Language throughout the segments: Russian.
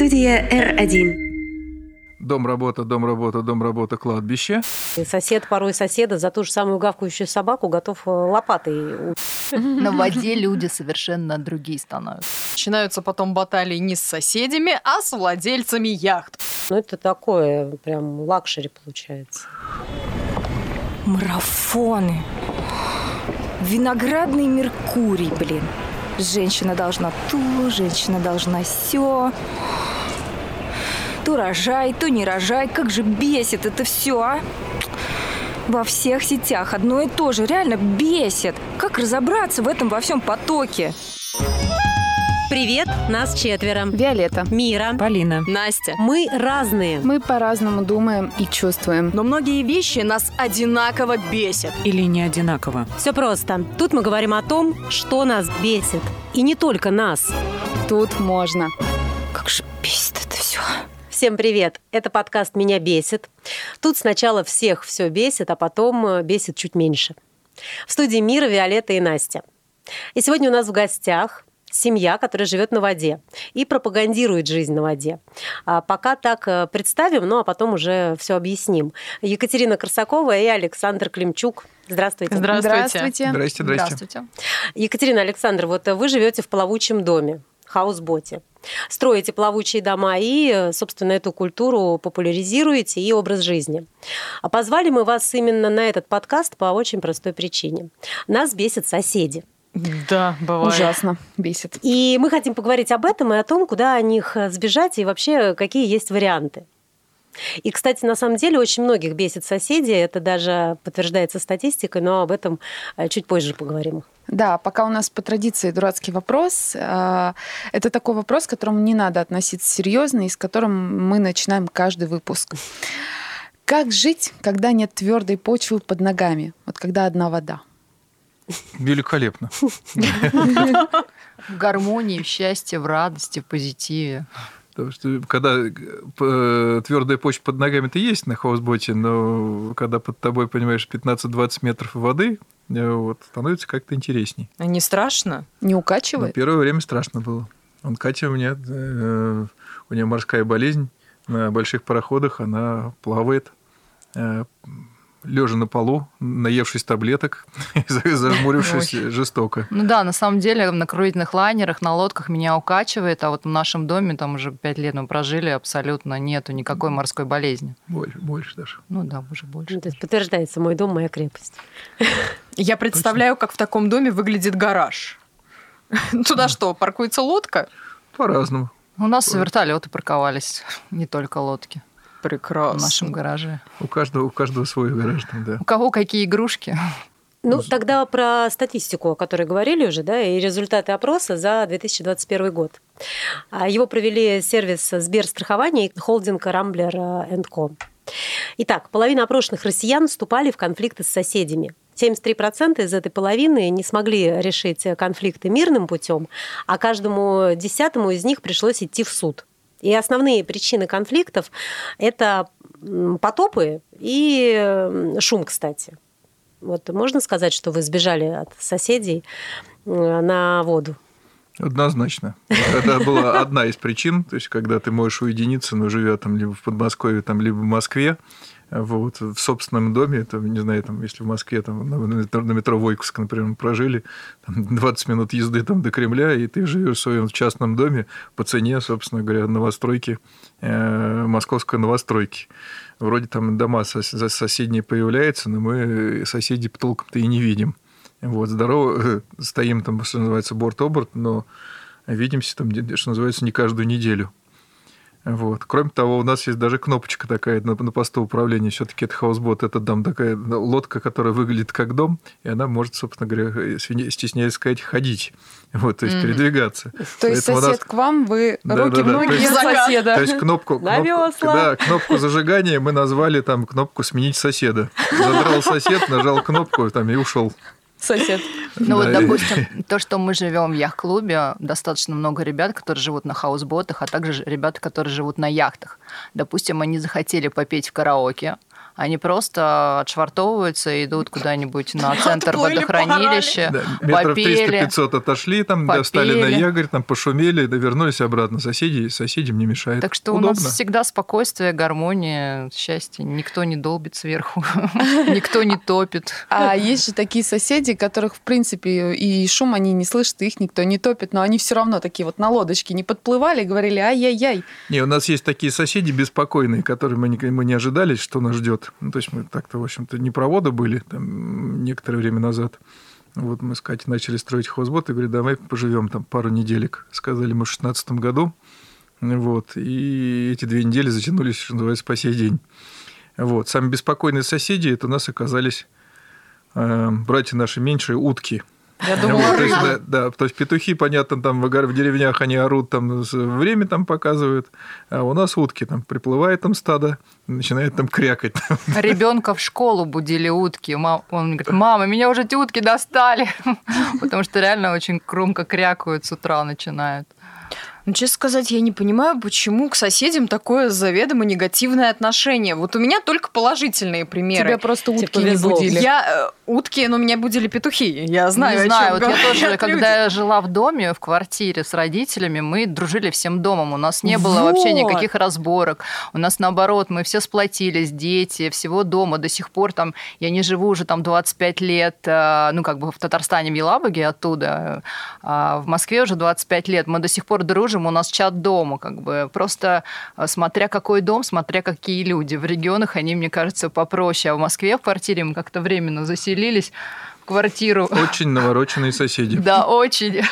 Студия R1. Дом, работа, дом, работа, дом, работа, кладбище. И сосед порой соседа за ту же самую гавкающую собаку готов э, лопатой. На воде люди совершенно другие становятся. Начинаются потом баталии не с соседями, а с владельцами яхт. Ну, это такое прям luxury получается. Марафоны. Ретроградный Меркурий, блин. Женщина должна ту, женщина должна все. То рожай, то не рожай. Как же бесит это все, а? Во всех сетях одно и то же. Реально бесит. Как разобраться в этом во всем потоке? Привет, нас четверо. Виолетта. Мира. Полина. Настя. Мы разные. Мы по-разному думаем и чувствуем. Но многие вещи нас одинаково бесят. Или не одинаково. Все просто. Тут мы говорим о том, что нас бесит. И не только нас. Тут можно. Как же бесит это все. Всем привет! Это подкаст «Меня бесит». Тут сначала всех все бесит, а потом э, бесит чуть меньше. В студии Мира, Виолетта и Настя. И сегодня у нас в гостях семья, которая живет на воде и пропагандирует жизнь на воде. А пока так э, представим, ну а потом уже все объясним. Екатерина Красакова и Александр Климчук. Здравствуйте. Здравствуйте. Здрасте, здрасте. Здравствуйте. Екатерина Александр, вот вы живете в плавучем доме, хаусботе. Строите плавучие дома и, э, собственно, эту культуру популяризируете и образ жизни. А позвали мы вас именно на этот подкаст по очень простой причине. Нас бесят соседи. Да, бывает. Ужасно бесит. И мы хотим поговорить об этом и о том, куда о них сбежать и вообще какие есть варианты. И, кстати, на самом деле очень многих бесит соседи, это даже подтверждается статистикой, но об этом э, чуть позже поговорим. Да, пока у нас по традиции дурацкий вопрос. э, Это такой вопрос, к которому не надо относиться серьезно и с которым мы начинаем каждый выпуск. Как жить, когда нет твердой почвы под ногами? Вот когда одна вода. Великолепно. В гармонии, в счастье, в радости, в позитиве. Потому что когда э, твердая почва под ногами-то есть на хаусботе, но когда под тобой, понимаешь, 15-20 метров воды, э, вот, становится как-то интересней. А не страшно? Не Но укачивает? первое время страшно было. Он Катя у меня, э, у нее морская болезнь, на больших пароходах она плавает, лежа на полу, наевшись таблеток, зажмурившись жестоко. Ну да, на самом деле на круизных лайнерах, на лодках меня укачивает, а вот в нашем доме, там уже пять лет мы прожили, абсолютно нету никакой морской болезни. Больше, больше даже. Ну да, уже больше. Ну, то есть подтверждается мой дом, моя крепость. Я представляю, как в таком доме выглядит гараж. Туда что, паркуется лодка? По-разному. У нас вертолеты парковались, не только лодки в Прекрасно. нашем гараже. У каждого, у каждого свой гараж там, да. У кого какие игрушки? Ну, тогда про статистику, о которой говорили уже, да, и результаты опроса за 2021 год. А, Его провели сервис Сберстрахования и холдинг Рамблер Co. Итак, половина опрошенных россиян вступали в конфликты с соседями. 73% из этой половины не смогли решить конфликты мирным путем, а каждому десятому из них пришлось идти в суд. И основные причины конфликтов – это потопы и шум, кстати. Вот можно сказать, что вы сбежали от соседей э, на воду? Однозначно. Это была одна из причин, то есть когда ты можешь уединиться, но живя там либо в Подмосковье, там, либо в Москве, вот, в собственном доме, это, не знаю, там, если в Москве там, на, на метро Войковска, например, мы прожили, там, 20 минут езды там, до Кремля, и ты живешь в своем частном доме по цене, собственно говоря, новостройки, э, московской новостройки. Вроде там дома сос- соседние появляются, но мы соседей толком-то и не видим. Вот, здорово, стоим там, что называется, борт-оборт, но видимся там, что называется, не каждую неделю. Вот. Кроме того, у нас есть даже кнопочка такая на, на посту управления. Все-таки это хаусбот, это дом такая лодка, которая выглядит как дом, и она может, собственно говоря, стесняясь сказать, ходить. Вот, то есть Мгм. передвигаться. То есть Поэтому у нас- сосед к вам, вы Да, руки да, да. ноги То есть- соседа. То есть кнопку, кнопку, да, кнопку зажигания мы назвали там кнопку «Сменить соседа». Задрал сосед, нажал кнопку там, и ушел. Сосед. Ну вот, допустим, то, что мы живем в яхт-клубе, достаточно много ребят, которые живут на хаусботах, а также ребята, которые живут на яхтах. Допустим, они захотели попеть в караоке, Они просто отшвартовываются и идут куда-нибудь на центр Отплыли, водохранилища, Да, метров попели. 300-500 отошли, там достали на якорь, там пошумели, да вернулись обратно. Соседи, соседям не мешает. Так что у Удобно. нас всегда спокойствие, гармония, счастье. Никто не долбит сверху, никто не топит. А есть же такие соседи, которых, в принципе, и шум они не слышат, их никто не топит, но они все равно такие вот на лодочке не подплывали, говорили ай-яй-яй. Не, у нас есть такие соседи беспокойные, которые мы не, мы не ожидали, что нас ждет. Ну, то есть мы так-то, в общем-то, не проводы были там, некоторое время назад. Вот мы с Катей начали строить хозбот и говорили, давай поживем там пару неделек. Сказали мы в шестнадцатом году. Вот. И эти две недели затянулись, что называется, по сей день. Вот. Самые беспокойные соседи это у нас оказались э, братья наши меньшие утки. Я думала, Вот, то есть, да, да, то есть петухи, понятно, там в, деревнях они орут, там время там показывают, а у нас утки, там приплывает там стадо, начинает там крякать. Ребенка в школу будили утки. Он мне говорит, мама, меня уже эти утки достали. Потому что реально очень громко крякают с утра начинают. Ну, честно сказать, я не понимаю, почему к соседям такое заведомо негативное отношение. Вот у меня только положительные примеры. Тебя просто утки не будили. Я э, утки, но меня будили петухи. Я знаю, не знаю, вот я тоже, люди. когда я жила в доме, в квартире с родителями, мы дружили всем домом. У нас не было вообще никаких разборок. У нас наоборот, мы все сплотились, дети, всего дома. До сих пор там, я не живу уже там 25 лет, э, ну как бы в Татарстане, в Елабуге оттуда, а в Москве уже 25 лет. Мы до сих пор дружим, у нас чат дома, как бы просто э, смотря какой дом, смотря какие люди. В регионах они, мне кажется, попроще, а в Москве в квартире мы как-то временно заселились в квартиру. Очень навороченные соседи. Да, очень.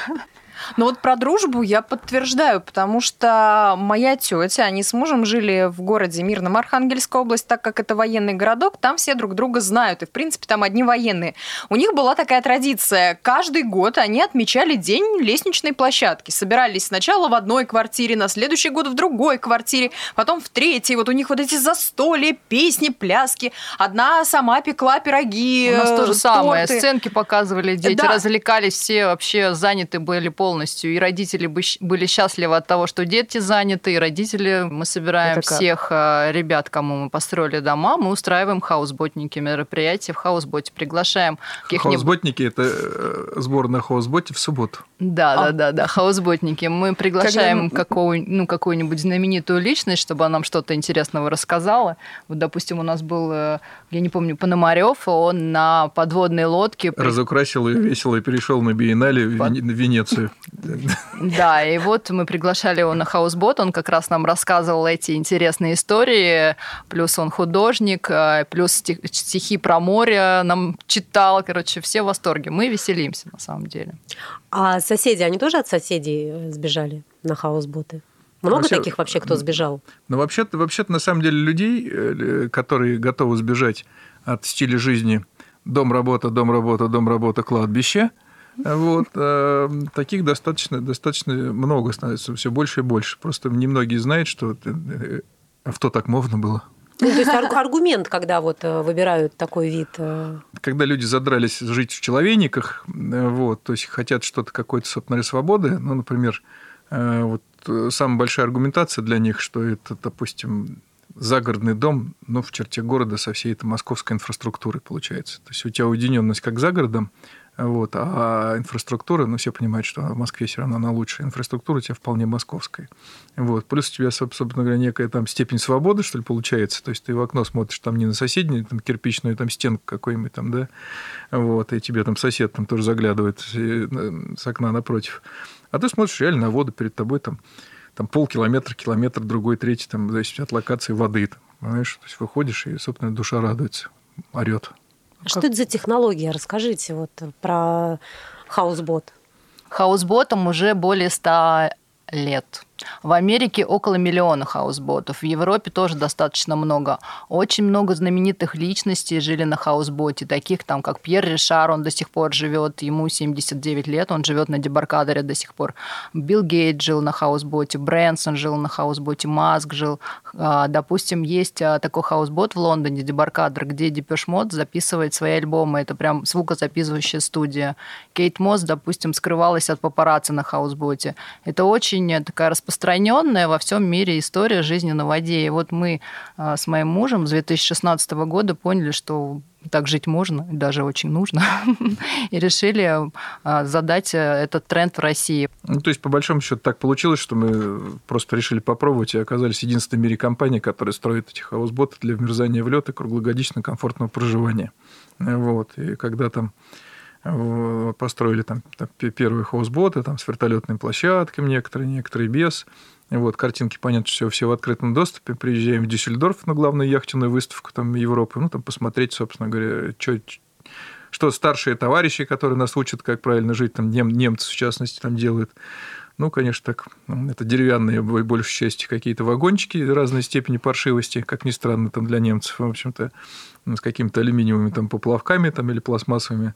Но вот про дружбу я подтверждаю, потому что моя тетя, они с мужем жили в городе Мирном, Архангельская область, так как это военный городок, там все друг друга знают, и, в принципе, там одни военные. У них была такая традиция, каждый год они отмечали день лестничной площадки, собирались сначала в одной квартире, на следующий год в другой квартире, потом в третьей, вот у них вот эти застолья, песни, пляски, одна сама пекла пироги, У нас то же э, самое. Сценки показывали, дети Да. развлекались, все вообще заняты были полностью. И родители были счастливы от того, что дети заняты, и родители. Мы собираем всех э, ребят, кому мы построили дома, мы устраиваем хаусботники, мероприятия в хаусботе, приглашаем каких-нибудь... Хаусботники – это э, сбор на хаусботе в субботу. Да, А. да, да, да, хаусботники. Мы приглашаем Когда- какого, ну, какую-нибудь знаменитую личность, чтобы она нам что-то интересного рассказала. Вот, допустим, у нас был, э, я не помню, Пономарев, он на подводной лодке... при- Разукрасил ее весело и перешел на биеннале Под- в Венецию. Да, и вот мы приглашали его на хаусбот, он как раз нам рассказывал эти интересные истории, плюс он художник, э, плюс стих- стихи про море нам читал, короче, все в восторге. Мы веселимся, на самом деле. А соседи, они тоже от соседей э, сбежали на хаусботы? Много Вообще, таких вообще, кто сбежал? Но вообще-то, вообще-то, на самом деле, людей, э, которые готовы сбежать от стиля жизни дом, работа, дом, работа, дом, работа, кладбище, вот, э, таких достаточно, достаточно много становится, все больше и больше. Просто немногие знают, что э, авто так можно было. Ну, то есть арг- аргумент, когда вот э, выбирают такой вид. э, Когда люди задрались жить в человейниках, э, вот, то есть хотят что-то, какой-то, собственно, свободы, ну, например, э, вот э, самая большая аргументация для них, что это, допустим, загородный дом, ну, в черте города со всей этой московской инфраструктурой получается. То есть у тебя уединенность как за городом, вот, а инфраструктура, ну, все понимают, что в Москве все равно она лучше. Инфраструктура у тебя вполне московская. Вот. Плюс у тебя, собственно говоря, некая там степень свободы, что ли, получается. То есть ты в окно смотришь там не на соседнюю там, кирпичную там, стенку какой-нибудь там, да, вот, и тебе там сосед там тоже заглядывает с окна напротив. А ты смотришь реально на воду перед тобой там, там полкилометра, километр, другой, третий, там, зависит от локации воды. Там, понимаешь? То есть выходишь, и, собственно, душа радуется, орет. Что это за технология? Расскажите вот про хаусбот. Хаусботам уже более 100 лет. В Америке около миллиона хаусботов, в Европе тоже достаточно много. Очень много знаменитых личностей жили на хаусботе, таких там, как Пьер Ришар, он до сих пор живет, ему 79 лет, он живет на Дебаркадере до сих пор. Билл Гейтс жил на хаусботе, Брэнсон жил на хаусботе, Маск жил. А, Допустим, есть а, такой хаусбот в Лондоне, Дебаркадер, где Depeche Mode записывает свои альбомы, это прям звукозаписывающая студия. Кейт Мосс, допустим, скрывалась от папарацци на хаусботе. Это очень такая распространенная распространенная во всем мире история жизни на воде. И вот мы а, с моим мужем с 2016 года поняли, что так жить можно, даже очень нужно, и решили а, задать э, этот тренд в России. Ну, то есть, по большому счету, так получилось, что мы просто решили попробовать и оказались единственной в мире компанией, которая строит эти хаусботы для вмерзания в лед и круглогодично комфортного проживания. Вот. И когда там построили там, там первые хаусботы там, с вертолетными площадками некоторые, некоторые без. Вот, картинки, понятно, все, все в открытом доступе. Приезжаем в Дюссельдорф на главную яхтенную выставку там, Европы, ну, там посмотреть, собственно говоря, что, что старшие товарищи, которые нас учат, как правильно жить, там нем, немцы, в частности, там делают. Ну, конечно, так, это деревянные, большей части, какие-то вагончики разной степени паршивости, как ни странно, там для немцев, в общем-то, с какими-то алюминиевыми там поплавками там, или пластмассовыми.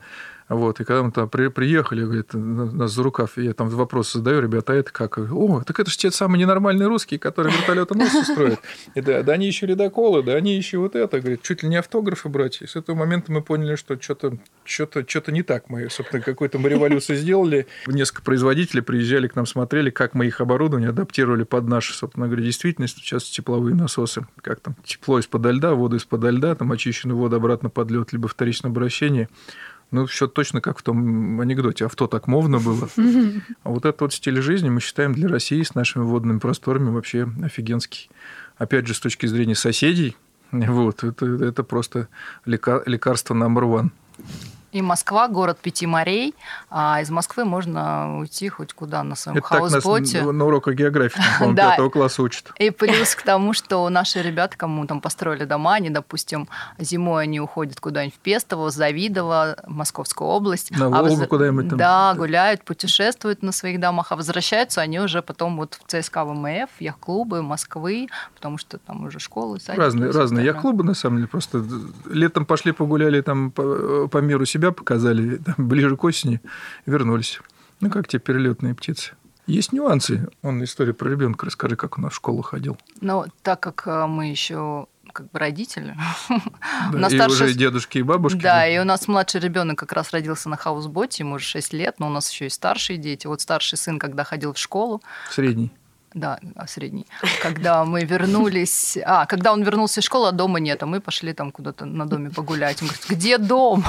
Вот, и когда мы там при, приехали, говорит, нас за рукав, я там вопрос задаю, ребята, а это как? О, так это же те самые ненормальные русские, которые вертолетонос устроят. И да, да они еще ледоколы, да они еще вот это. Говорит, чуть ли не автографы брать. И с этого момента мы поняли, что что-то что-то что не так. Мы, собственно, какую-то мы революцию сделали. Несколько производителей приезжали к нам, смотрели, как мы их оборудование адаптировали под нашу, собственно говоря, действительность. Сейчас тепловые насосы, как там, тепло из-под льда, воду из-под льда, там очищенную воду обратно под лед, либо вторичное обращение. Ну, все точно как в том анекдоте. Авто так мовно было. А вот этот вот стиль жизни мы считаем для России с нашими водными просторами вообще офигенский. Опять же, с точки зрения соседей, вот, это, это просто лекарство номер one. И Москва, город пяти морей, а из Москвы можно уйти хоть куда на своем Это хаусботе. Так нас на уроках географии, по-моему, да. пятого класса учат. И плюс к тому, что наши ребята, кому там построили дома, они, допустим, зимой они уходят куда-нибудь в Пестово, Завидово, Московскую область. На а Волгу а воз... куда-нибудь там. Да, гуляют, путешествуют на своих домах, а возвращаются они уже потом вот в ЦСКА ВМФ, яхт-клубы Москвы, потому что там уже школы, садики. Разные, разные яхт-клубы, на самом деле, просто летом пошли погуляли там по, по миру себе себя показали, там, ближе к осени вернулись. Ну, как те перелетные птицы. Есть нюансы. Он историю про ребенка расскажи, как он в школу ходил. Ну, так как э, мы еще как бы родители. Да, и старший... уже дедушки и бабушки. Да, и у нас младший ребенок как раз родился на хаусботе, ему уже 6 лет, но у нас еще и старшие дети. Вот старший сын, когда ходил в школу. Средний. Да, а, средний. Когда мы вернулись... А, когда он вернулся из школы, а дома нет, а мы пошли там куда-то на доме погулять. Он говорит, где дом?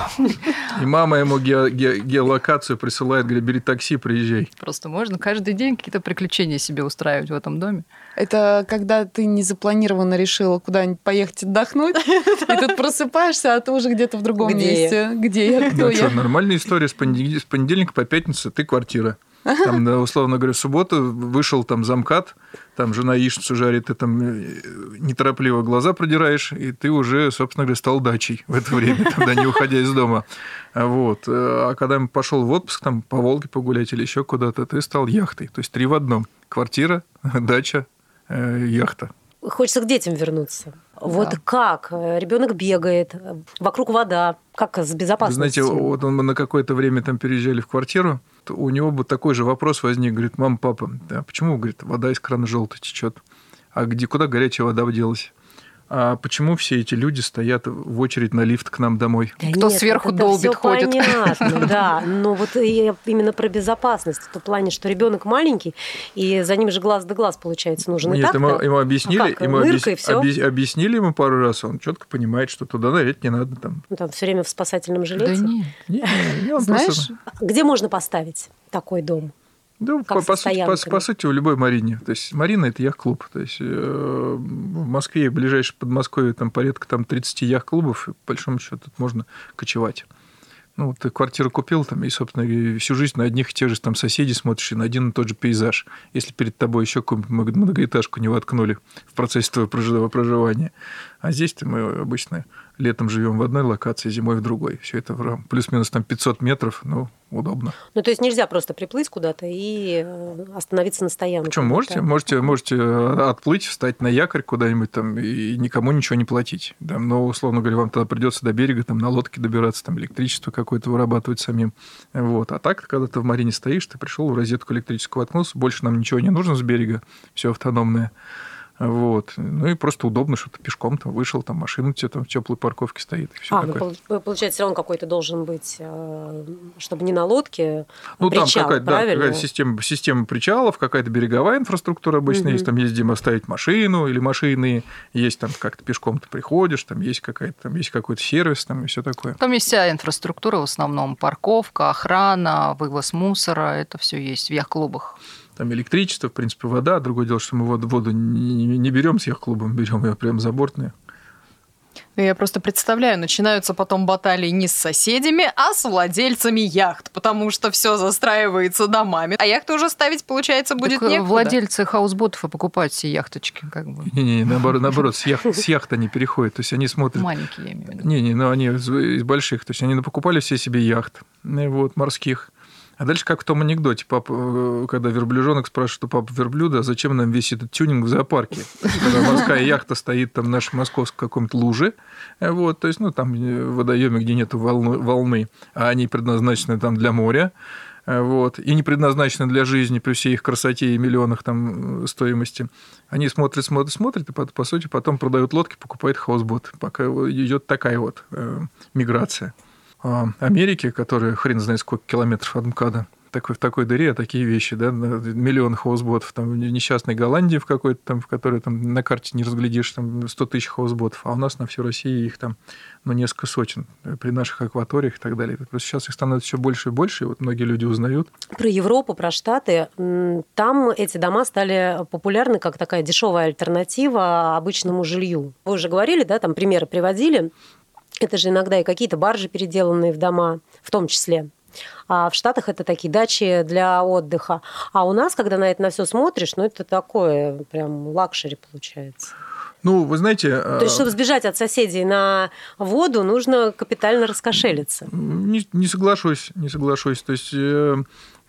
И мама ему ге- ге- геолокацию присылает, говорит, бери такси, приезжай. Просто можно каждый день какие-то приключения себе устраивать в этом доме. Это когда ты незапланированно решила куда-нибудь поехать отдохнуть, и тут просыпаешься, а ты уже где-то в другом где месте. Я? Где я? Кто ну, я? Что, нормальная история с понедельника по пятницу, ты квартира. Там, условно говоря, в субботу вышел там замкат, там жена яичницу жарит, ты там э, неторопливо глаза продираешь, и ты уже, собственно говоря, стал дачей в это время, тогда не уходя из дома. Вот. А когда пошел в отпуск, там по Волге погулять или еще куда-то, ты стал яхтой. То есть три в одном. Квартира, дача, э, яхта. Хочется к детям вернуться. Вот да. как? Ребенок бегает, вокруг вода. Как с безопасностью? Вы знаете, вот он, мы на какое-то время там переезжали в квартиру, у него бы такой же вопрос возник, говорит, мама, папа, а почему, говорит, вода из крана желтая течет? А где, куда горячая вода делась? А почему все эти люди стоят в очередь на лифт к нам домой? Да Кто нет, сверху это долбит, ходит? Понятно, да. Но вот именно про безопасность, в том плане, что ребенок маленький, и за ним же глаз да глаз, получается, нужен. Нет, ему, ему объяснили, а ему объяс... объяс... объяснили ему пару раз, он четко понимает, что туда нырять не надо. Там. Ну, там все время в спасательном жилете? Да нет. нет, нет Знаешь, просто... где можно поставить такой дом? Да, по, по, сути, по, по сути, в любой Марине. То есть Марина – это яхт-клуб. То есть э, в Москве, в ближайшем Подмосковье, там порядка там, 30 яхт-клубов, и по большому счету тут можно кочевать. Ну, ты квартиру купил, там, и, собственно, всю жизнь на одних и тех же там соседей смотришь, и на один и тот же пейзаж. Если перед тобой еще какую-нибудь многоэтажку не воткнули в процессе твоего проживания. А здесь-то мы обычно летом живем в одной локации, зимой в другой. Все это плюс-минус там 500 метров, ну, удобно. Ну, то есть нельзя просто приплыть куда-то и э, остановиться на стоянке. Почему? Можете, можете, можете э, отплыть, встать на якорь куда-нибудь там и никому ничего не платить. Да? Но, условно говоря, вам тогда придется до берега там на лодке добираться, там электричество какое-то вырабатывать самим. Вот. А так, когда ты в марине стоишь, ты пришел в розетку электрическую воткнулся, больше нам ничего не нужно с берега, все автономное. Вот. Ну и просто удобно, что ты пешком там вышел, там машина у тебя там в теплой парковке стоит. И все А, ну, такое. пол- получается, все равно какой-то должен быть, э, чтобы не на лодке, Ну, там причал, какая-то, да, какая-то система, система причалов, какая-то береговая инфраструктура обычно Мгм. есть. Там есть где оставить машину или машины, есть там как-то пешком ты приходишь, там есть какая-то, там есть какой-то сервис, там и все такое. Там есть вся инфраструктура, в основном парковка, охрана, вывоз мусора, это все есть в яхт-клубах. Там электричество, в принципе, вода. Другое дело, что мы воду, воду не, не берем с яхт-клубом, берем ее прям забортную. Ну, Я просто представляю, начинаются потом баталии не с соседями, а с владельцами яхт, потому что все застраивается домами. А яхты уже ставить, получается, будет Так, э, некуда. владельцы хаусботов и покупают все яхточки, как бы. Не-не, наоборот, наоборот с, яхт, с яхт они переходят. То есть они смотрят... Маленькие, я имею в виду. Не-не, ну они из, из больших. То есть они покупали все себе яхт, э, вот, морских. А дальше как в том анекдоте, папа, э, когда верблюжонок спрашивает у папы верблюда, зачем нам весь этот тюнинг в зоопарке? Когда морская яхта стоит там в нашей московской каком-то луже, э, вот, то есть, ну, там э, в водоеме, где нету волны, а они предназначены там для моря, э, вот, и не предназначены для жизни при всей их красоте и миллионах там э, стоимости. Они смотрят, смотрят, смотрят, и по, сути потом продают лодки, покупают хаусбот. Пока идет такая вот э, миграция. А Америки, которая хрен знает сколько километров от МКАДа, такой, в такой дыре, а такие вещи, да, миллион хаусботов, там несчастной Голландии в какой-то там, в которой там на карте не разглядишь, там 100 тысяч хаусботов, а у нас на всю Россию их там, ну, несколько сотен э, при наших акваториях и так далее. Просто сейчас их становится все больше и больше, и вот многие люди узнают. Про Европу, про Штаты. Там эти дома стали популярны как такая дешевая альтернатива обычному жилью. Вы уже говорили, да, там примеры приводили. Это же иногда и какие-то баржи, переделанные в дома, в том числе. А в Штатах это такие дачи для отдыха. А у нас, когда на это на все смотришь, ну это такое прям luxury получается. Ну, вы знаете... То есть, чтобы сбежать от соседей на воду, нужно капитально раскошелиться. Не, не соглашусь, не соглашусь. То есть э,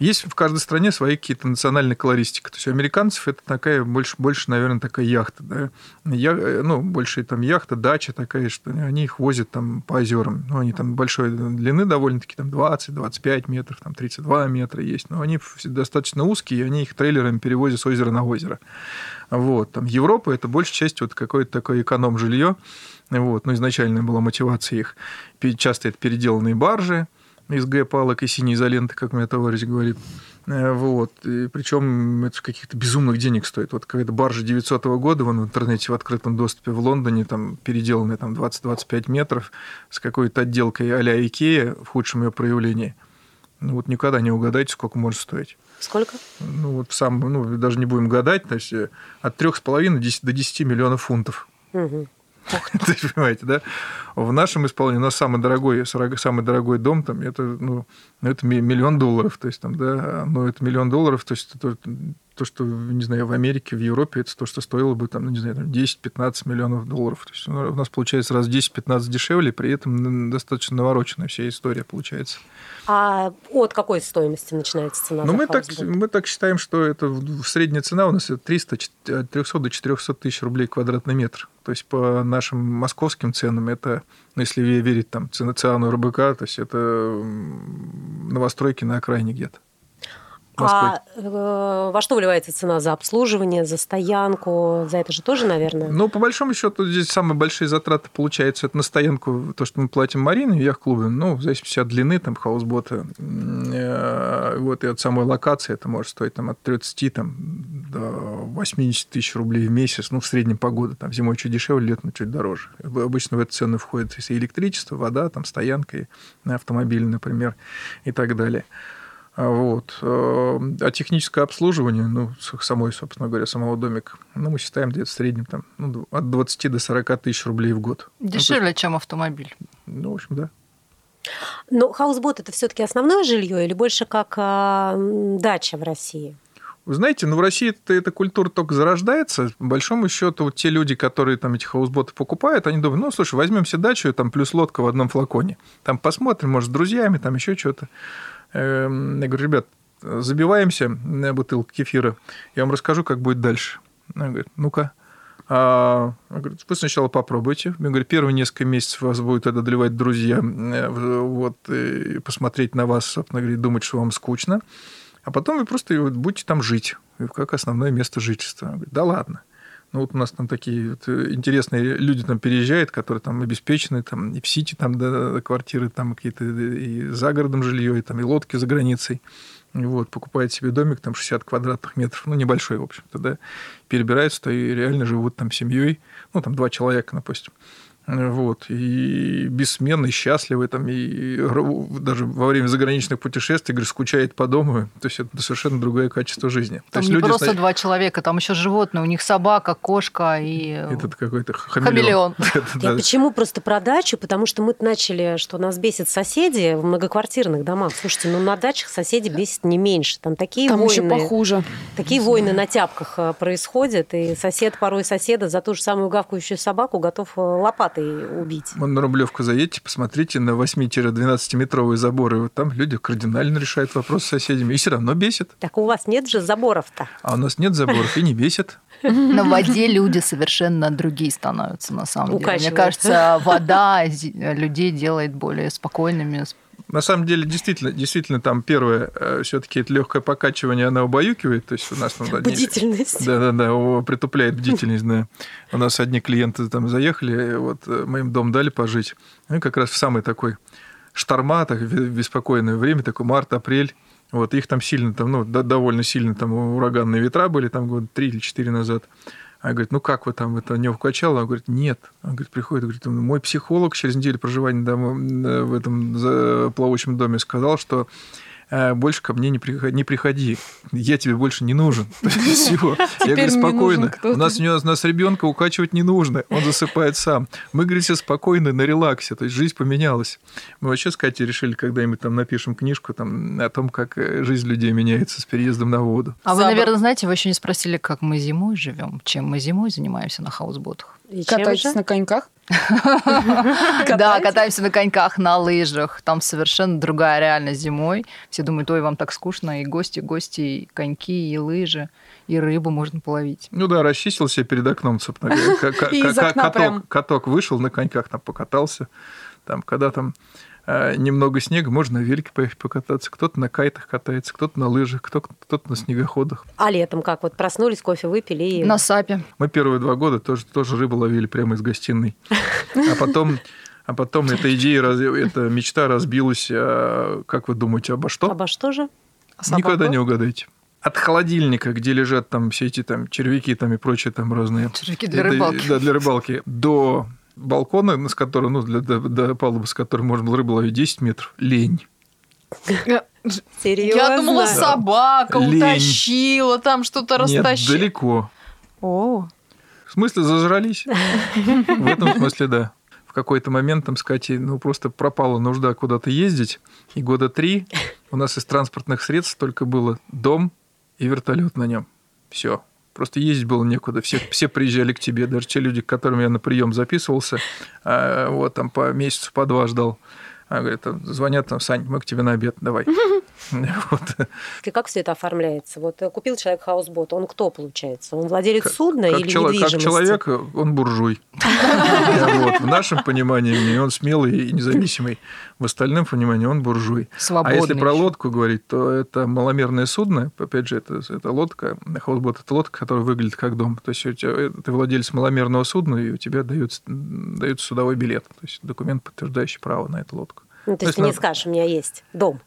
есть в каждой стране свои какие-то национальные колористики. То есть у американцев это такая больше, больше наверное, такая яхта, да? Я, э, ну больше там яхта, дача такая, что они их возят там по озерам. Ну, они там большой длины довольно-таки, там 20-25 метров, там 32 метра есть. Но они достаточно узкие, и они их трейлерами перевозят с озера на озеро. Вот. Там Европа это большей частью вот какое-то такое эконом-жилье. Вот. Ну, изначально была мотивация их. Часто это переделанные баржи из Г-палок и синей изоленты, как меня товарищ говорит. Э, Вот. И причем это каких-то безумных денег стоит. Вот какая-то баржа 900 года вон в интернете в открытом доступе в Лондоне, там переделанная там 20-25 метров с какой-то отделкой а-ля Икея в худшем ее проявлении. Ну вот никогда не угадайте, сколько может стоить. Сколько? Ну, вот сам, ну, даже не будем гадать, то есть э, от 3,5 до 10 миллионов фунтов. Мгм. Есть, понимаете, да? В нашем исполнении у нас самый дорогой, самый дорогой дом, там, это, ну, ну, это ми- миллион долларов, то есть, там, да, но это миллион долларов, то есть, это то, то, что, не знаю, в Америке, в Европе, это то, что стоило бы, там, ну, не знаю, там, 10-15 миллионов долларов. То есть, у нас получается раз в 10-15 дешевле, при этом достаточно навороченная вся история получается. А от какой стоимости начинается цена? Ну, мы так, мы так считаем, что это средняя цена у нас это 300, чет- от 300 до 400 тысяч рублей квадратный метр. То есть по нашим московским ценам это, ну, если ве- верить там ЦИАНу РБК, то есть это новостройки на окраине где-то. Москвы. А э, во что вливается цена за обслуживание, за стоянку? За это же тоже, наверное? Ну, по большому счету, здесь самые большие затраты получаются это на стоянку, то, что мы платим Марине в яхт-клубе, ну, в зависимости от длины там хаусбота, э, вот, и от самой локации это может стоить там от 30 там, до 80 тысяч рублей в месяц, ну, в среднем по году, там, зимой чуть дешевле, летом чуть дороже. Обычно в эту цену входит и электричество, вода, там, стоянка, и автомобиль, например, и так далее. А Вот. э, А техническое обслуживание, ну, самой, собственно говоря, самого домика, ну, мы считаем где-то в среднем там, ну, от 20 до 40 тысяч рублей в год. Ну, то есть, Дешевле, чем автомобиль. Ну, в общем, да. Но хаусбот это все-таки основное жилье или больше как а, дача в России? Вы знаете, ну, в России эта, эта культура только зарождается. По большому счету, вот те люди, которые там эти хаусботы покупают, они думают, ну, слушай, возьмем себе дачу, там плюс лодка в одном флаконе. Там посмотрим, может, с друзьями, там еще что-то. Эм, Я говорю, ребят, забиваемся на бутылку кефира, я вам расскажу, как будет дальше. Она говорит, ну-ка. А, я говорю, вы сначала попробуйте. Я говорю, первые несколько месяцев вас будет это доливать друзья, э, вот, и посмотреть на вас, собственно говоря, думать, что вам скучно. А потом вы просто будете там жить, как основное место жительства. Говорит, да ладно. Ну, вот у нас там такие вот интересные люди там переезжают, которые там обеспечены, там и в Сити там да, квартиры, там какие-то и за городом жилье, и там и лодки за границей. Вот, покупает себе домик, там 60 квадратных метров, ну, небольшой, в общем-то, да, перебираются и реально живут там семьей, ну, там два человека, допустим. Вот, и бессменно, и счастливы, там, и даже во время заграничных путешествий, говорю, скучает по дому. То есть это совершенно другое качество жизни. Там То не есть просто два человека, там еще животные, у них собака, кошка и Этот какой-то хамелеон. хамелеон. Я почему просто про дачу? Потому что мы начали, что нас бесит соседи в многоквартирных домах. Слушайте, ну на дачах соседи бесит не меньше. Там такие Там еще войны. похуже. Такие войны на тяпках э, происходят, и сосед порой соседа за ту же самую гавкающую собаку готов э, лопатой убить. Вон на Рублевку заедьте, посмотрите на 8-12-метровые заборы. Вот там люди кардинально решают вопрос с соседями. И все равно бесит. Так у вас нет же заборов-то. А у нас нет заборов и не бесит. На воде люди совершенно другие становятся, на самом деле. Мне кажется, вода людей делает более спокойными. На самом деле, действительно, действительно, там первое, все-таки это легкое покачивание, она убаюкивает. То есть у нас ну, да, не- Бдительность. Да, да, да, о, притупляет бдительность, да. У нас одни клиенты там заехали, вот э, мы им дом дали пожить. Ну, как раз в самый такой шторма, так, беспокойное время, такой март-апрель. Вот, их там сильно, там, ну, до- довольно сильно там ураганные ветра были, там год три или четыре назад. А говорит, ну как вы там это не укачало? Он говорит, нет. Он говорит, приходит, говорит, мой психолог через неделю проживания дома, э, в этом плавучем доме сказал, что больше ко мне не приходи, не приходи. Я тебе больше не нужен. Все. Я говорю, спокойно. У нас, у нас, ребенка укачивать не нужно. Он засыпает сам. Мы, говорит, все спокойны, на релаксе. То есть жизнь поменялась. Мы вообще с Катей решили, когда-нибудь там напишем книжку там, о том, как э, жизнь людей меняется с переездом на воду. А вы, наверное, знаете, вы еще не спросили, как мы зимой живем, чем мы зимой занимаемся на хаусботах. И Катаетесь на коньках? Да, катаемся на коньках, на лыжах. Там совершенно другая реальность зимой. Все думают, ой, вам так скучно, и гости, гости, и коньки, и лыжи, и рыбу можно половить. Ну да, расчистил себе перед окном, прям. каток, вышел на коньках, там покатался. Там, когда там немного снега, можно на велике поехать покататься. Кто-то на кайтах катается, кто-то на лыжах, кто- кто-то на снегоходах. А летом как? Вот проснулись, кофе выпили и... На сапе. Мы первые два года тоже, тоже рыбу ловили прямо из гостиной. А потом, а потом эта идея, эта мечта разбилась, а, как вы думаете, обо что? Обо что же? Никогда не угадаете. От холодильника, где лежат там все эти там червяки там и прочие там разные. Червяки для Это- рыбалки. Да, для рыбалки. До балкона, с которого, ну, для, до, до палубы, с которой можно было рыбу ловить 10 метров. Лень. Серьезно? Я думала, собака Лень. утащила, там что-то Нет, растащила. далеко. О, В смысле, зажрались? В этом смысле, да. В какой-то момент там с Катей, ну, просто пропала нужда куда-то ездить. И года три у нас из транспортных средств только было дом и вертолет на нем. Все. Просто ездить было некуда. Все, все приезжали к тебе, даже те люди, к которым я на прием записывался, а, вот там по месяцу, по два ждал. А, говорят, там, звонят там, Сань, мы к тебе на обед, давай. Вот. И Как все это оформляется? Вот э, купил человек хаусбот, он кто получается? Он владелец Как- судна как, или чело- как недвижимости? человек, он буржуй. Вот. В нашем понимании он смелый и независимый. В остальном понимании он буржуй. Свободный. А если про ещё. лодку говорить, то это маломерное судно. Опять же, это, это лодка, хаусбот – это лодка, которая выглядит как дом. То есть у тебя, э, ты владелец маломерного судна, и у тебя дается, дается судовой билет. То есть документ, подтверждающий право на эту лодку. Ну, то То есть есть ты не надо- скажешь, у меня есть дом.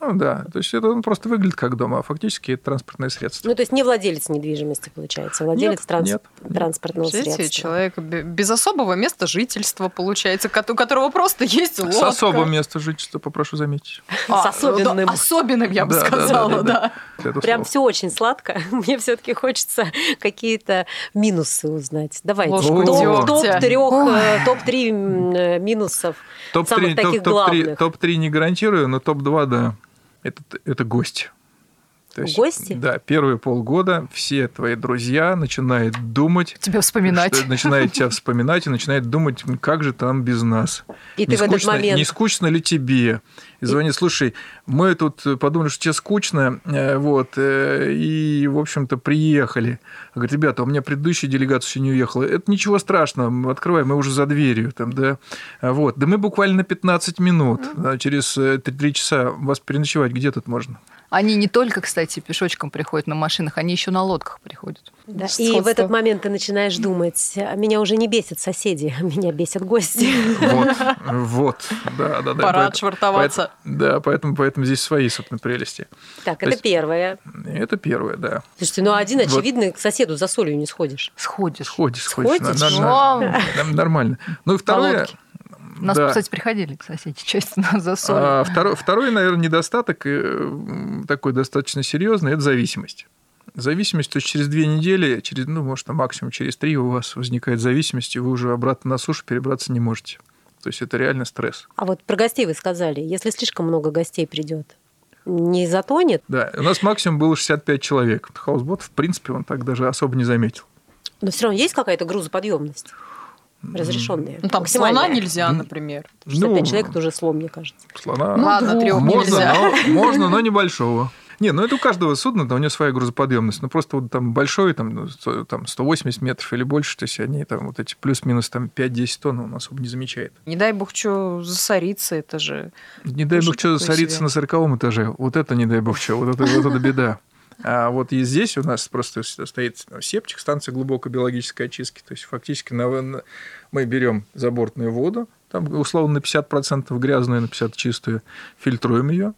Ну да, то есть это он просто выглядит как дом, а фактически это транспортное средство. Ну, то есть не владелец недвижимости, получается, владелец Нет, транс- нет, нет. транспортного Видите, средства. человек бе- без особого места жительства, получается, у которого просто есть С лодка. особым местом жительства, попрошу заметить. А, С особенным. да, особенным, я бы Да, да, да, сказала, да, да. да. Это Прям все очень сладко. Мне все-таки хочется какие-то минусы узнать. Давайте. Ложку топ, топ трех, топ три минусов Топ-3, самых таких топ, топ-3, главных. топ-3 не гарантирую, но топ-2, да. Это, это гость. Гости? Да, первые полгода все твои друзья начинают думать, Тебя вспоминать. что- начинают тебя вспоминать и начинают думать, «М, как же там без нас. И не ты в этот скучно, момент... Не скучно ли тебе? И звонит, слушай, мы тут подумали, что тебе скучно, э, вот, э, и, в общем-то, приехали. Говорит, ребята, у меня предыдущая делегация еще не уехала. Это ничего страшного, мы открываем, мы уже за дверью, там, да. Вот, да мы буквально на 15 минут, через 3 часа вас переночевать, где тут можно? Они не только, кстати, пешочком приходят на машинах, они еще на лодках приходят. Да, И в этот момент ты начинаешь думать, «А меня уже не бесят соседи, меня бесят гости. Вот, вот, да, да, да. Пора отшвартоваться. Да, поэтому, поэтому здесь свои, собственно, прелести. Так, То это первое. Это первое, да. Слушайте, ну один, очевидно, к соседу за солью не сходишь. Сходишь. Сходишь, сходишь. Нормально. Ну и второе... У нас, да. кстати, приходили, кстати, часто на засоль. А, второй, второй, наверное, недостаток, э, такой достаточно серьезный, это зависимость. Зависимость, то есть через две недели, через, ну, может, там, максимум через три у вас возникает зависимость, и вы уже обратно на сушу перебраться не можете. То есть это реально стресс. А вот про гостей вы сказали, если слишком много гостей придет, не затонет, Да, у нас максимум было 65 человек. Хаусбот, в принципе, он так даже особо не заметил. но все равно есть какая-то грузоподъемность разрешенная. Ну, там слона нельзя, например. 65 Ну, человек это уже слом, мне кажется. Слона Ну, Ладно, двух трех можно, нельзя. но, можно, но небольшого. Не, ну это у каждого судна, да, у него своя грузоподъемность. Ну просто вот там большой, там, ну, сто- там 180 метров или больше, то есть они там вот эти плюс-минус там 5-10 тонн он особо не замечает. Не дай бог, что засориться, это же... Не дай Тоже бог что такое засориться себе. на 40 этаже. Вот это не дай бог что, вот это, вот это беда. А вот и здесь у нас просто стоит септик, станция глубокой биологической очистки. То есть фактически на- мы берем забортную воду, там условно на 50% грязную, на 50% чистую, фильтруем ее,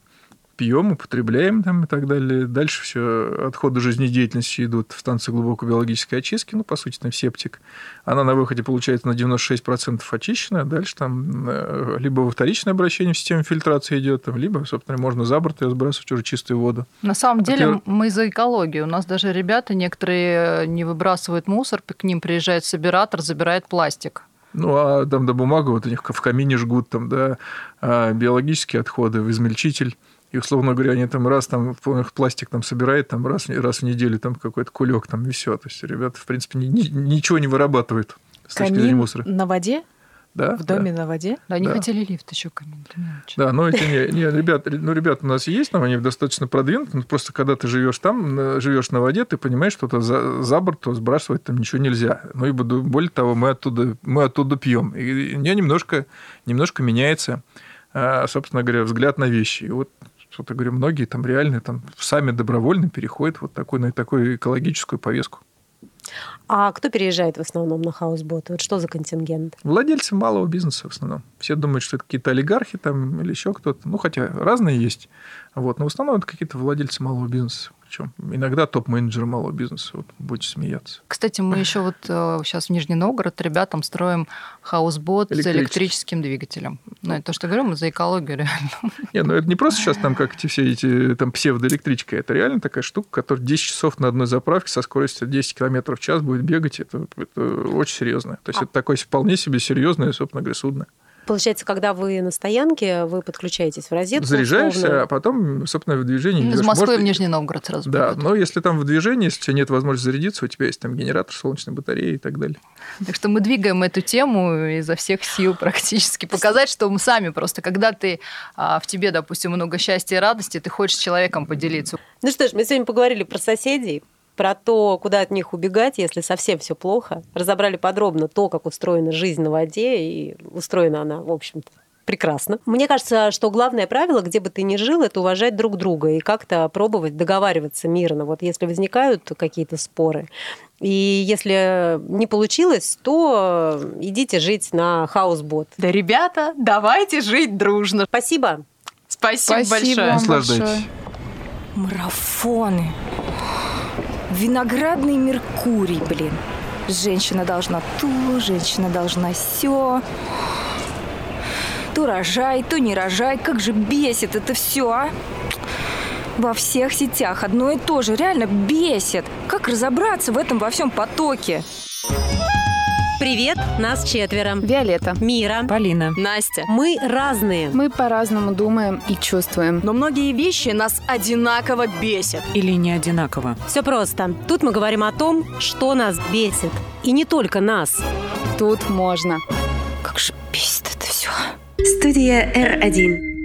пьем, употребляем там и так далее. Дальше все отходы жизнедеятельности идут в станцию глубокой биологической очистки, ну, по сути, там септик. Она на выходе получается на 96% очищена, а дальше там э, либо во вторичное обращение в систему фильтрации идет, там, либо, собственно, можно за борт ее сбрасывать уже чистую воду. На самом деле Во-первых- мы за экологию. У нас даже ребята некоторые не выбрасывают мусор, к ним приезжает собиратор, забирает пластик. Ну, а там до бумага вот у них в камине жгут, там, да, а биологические отходы в измельчитель. И, условно говоря, они там раз там у них пластик там собирает, там раз, раз в неделю там какой-то кулек там и все. То есть ребята, в принципе, ни- ни- ничего не вырабатывают с точки зрения Камин мусора. на воде? Да, В да. доме на воде? Да, они Да. хотели лифт еще камин. Да, но это не, не, ребят, ну, ребят у нас есть, но они достаточно продвинуты. Ну, просто когда ты живешь там, живешь на воде, ты понимаешь, что это за, за борт то сбрасывать там ничего нельзя. Ну и буду- более того, мы оттуда, мы оттуда пьем. И у меня немножко, немножко меняется, а, собственно говоря, взгляд на вещи. И вот что-то говорю, многие там реально там сами добровольно переходят вот такой, на такую экологическую повестку. А кто переезжает в основном на хаусбот? Вот что за контингент? Владельцы малого бизнеса в основном. Все думают, что это какие-то олигархи там или еще кто-то. Ну, хотя разные есть. Вот. Но в основном это какие-то владельцы малого бизнеса. Причем иногда топ-менеджеры малого бизнеса. Вот будете смеяться. Кстати, мы еще вот сейчас в Нижний Новгород ребятам строим хаусбот с электрическим двигателем. Ну, это то, что говорю, мы за экологию реально. Не, ну это не просто сейчас там как эти все эти там псевдоэлектричка. Это реально такая штука, которая 10 часов на одной заправке со скоростью 10 км в час будет бегать. Это, это очень серьезно. То есть это такое вполне себе серьезное, собственно говоря, судно. Получается, когда вы на стоянке, вы подключаетесь в розетку. Заряжаешься, условно. а потом, собственно, в движении Из. Москвы Может, в Нижний Новгород сразу Да, придёт. но если там в движении, если у тебя нет возможности зарядиться, у тебя есть там генератор, солнечная батарея и так далее. Так что мы двигаем эту тему изо всех сил практически. Показать, что мы сами просто, когда ты а, в тебе, допустим, много счастья и радости, ты хочешь с человеком поделиться. Ну что ж, мы сегодня поговорили про соседей, про то, куда от них убегать, если совсем все плохо. Разобрали подробно то, как устроена жизнь на воде, и устроена она, в общем-то, прекрасно. Мне кажется, что главное правило, где бы ты ни жил, это уважать друг друга и как-то пробовать договариваться мирно. Вот если возникают какие-то споры, и если не получилось, то идите жить на хаусбот. Да, ребята, давайте жить дружно. Спасибо. Спасибо, Спасибо большое. вам Наслаждайтесь. большое. Марафоны. Виноградный Меркурий, блин. Женщина должна то, женщина должна все. То рожай, то не рожай. Как же бесит это все, а? Во всех сетях одно и то же. Реально бесит. Как разобраться в этом во всем потоке? Привет, нас четверо. Виолетта. Мира. Полина. Настя. Мы разные. Мы по-разному думаем и чувствуем. Но многие вещи нас одинаково бесят. Или не одинаково. Все просто. Тут мы говорим о том, что нас бесит. И не только нас. Тут можно. Как же бесит это все. Студия R1.